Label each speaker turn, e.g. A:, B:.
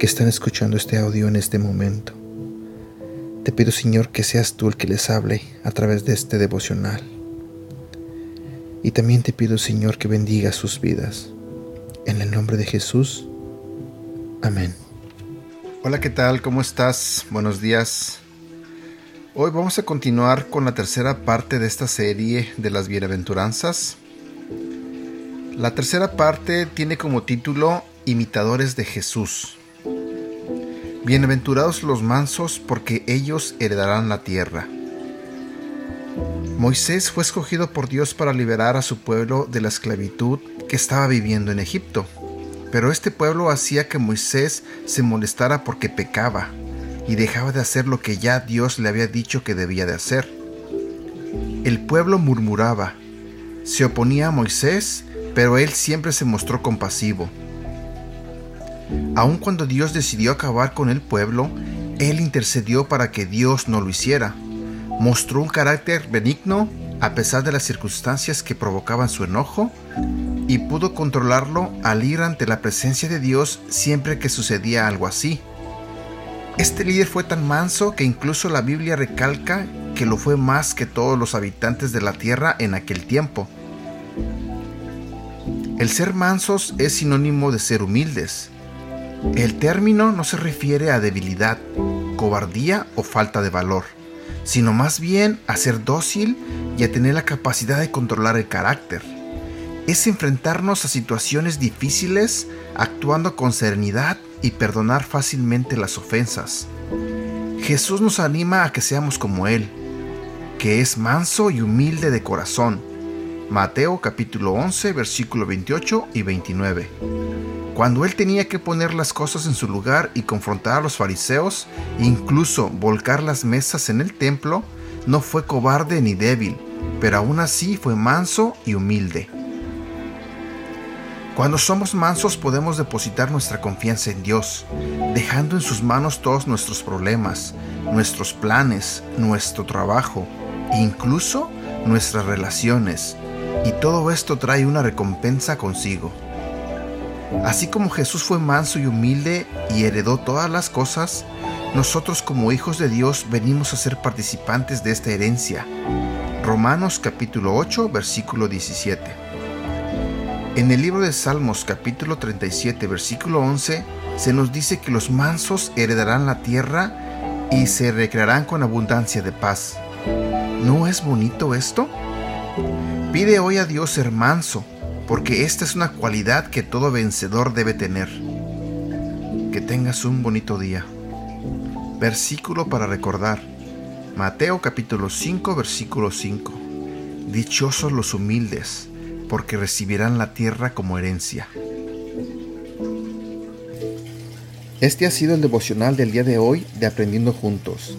A: que están escuchando este audio en este momento. Te pido, Señor, que seas tú el que les hable a través de este devocional. Y también te pido, Señor, que bendiga sus vidas. En el nombre de Jesús. Amén. Hola, ¿qué tal? ¿Cómo estás? Buenos días. Hoy vamos a continuar con la tercera parte de esta serie de las bienaventuranzas. La tercera parte tiene como título Imitadores de Jesús. Bienaventurados los mansos porque ellos heredarán la tierra. Moisés fue escogido por Dios para liberar a su pueblo de la esclavitud que estaba viviendo en Egipto. Pero este pueblo hacía que Moisés se molestara porque pecaba y dejaba de hacer lo que ya Dios le había dicho que debía de hacer. El pueblo murmuraba, se oponía a Moisés, pero él siempre se mostró compasivo. Aun cuando Dios decidió acabar con el pueblo, él intercedió para que Dios no lo hiciera. Mostró un carácter benigno a pesar de las circunstancias que provocaban su enojo y pudo controlarlo al ir ante la presencia de Dios siempre que sucedía algo así. Este líder fue tan manso que incluso la Biblia recalca que lo fue más que todos los habitantes de la tierra en aquel tiempo. El ser mansos es sinónimo de ser humildes. El término no se refiere a debilidad, cobardía o falta de valor, sino más bien a ser dócil y a tener la capacidad de controlar el carácter es enfrentarnos a situaciones difíciles actuando con serenidad y perdonar fácilmente las ofensas. Jesús nos anima a que seamos como Él, que es manso y humilde de corazón. Mateo capítulo 11 versículo 28 y 29. Cuando Él tenía que poner las cosas en su lugar y confrontar a los fariseos, incluso volcar las mesas en el templo, no fue cobarde ni débil, pero aún así fue manso y humilde. Cuando somos mansos podemos depositar nuestra confianza en Dios, dejando en sus manos todos nuestros problemas, nuestros planes, nuestro trabajo, incluso nuestras relaciones, y todo esto trae una recompensa consigo. Así como Jesús fue manso y humilde y heredó todas las cosas, nosotros como hijos de Dios venimos a ser participantes de esta herencia. Romanos capítulo 8 versículo 17. En el libro de Salmos capítulo 37 versículo 11 se nos dice que los mansos heredarán la tierra y se recrearán con abundancia de paz. ¿No es bonito esto? Pide hoy a Dios ser manso, porque esta es una cualidad que todo vencedor debe tener. Que tengas un bonito día. Versículo para recordar. Mateo capítulo 5 versículo 5. Dichosos los humildes porque recibirán la tierra como herencia. Este ha sido el devocional del día de hoy de Aprendiendo Juntos.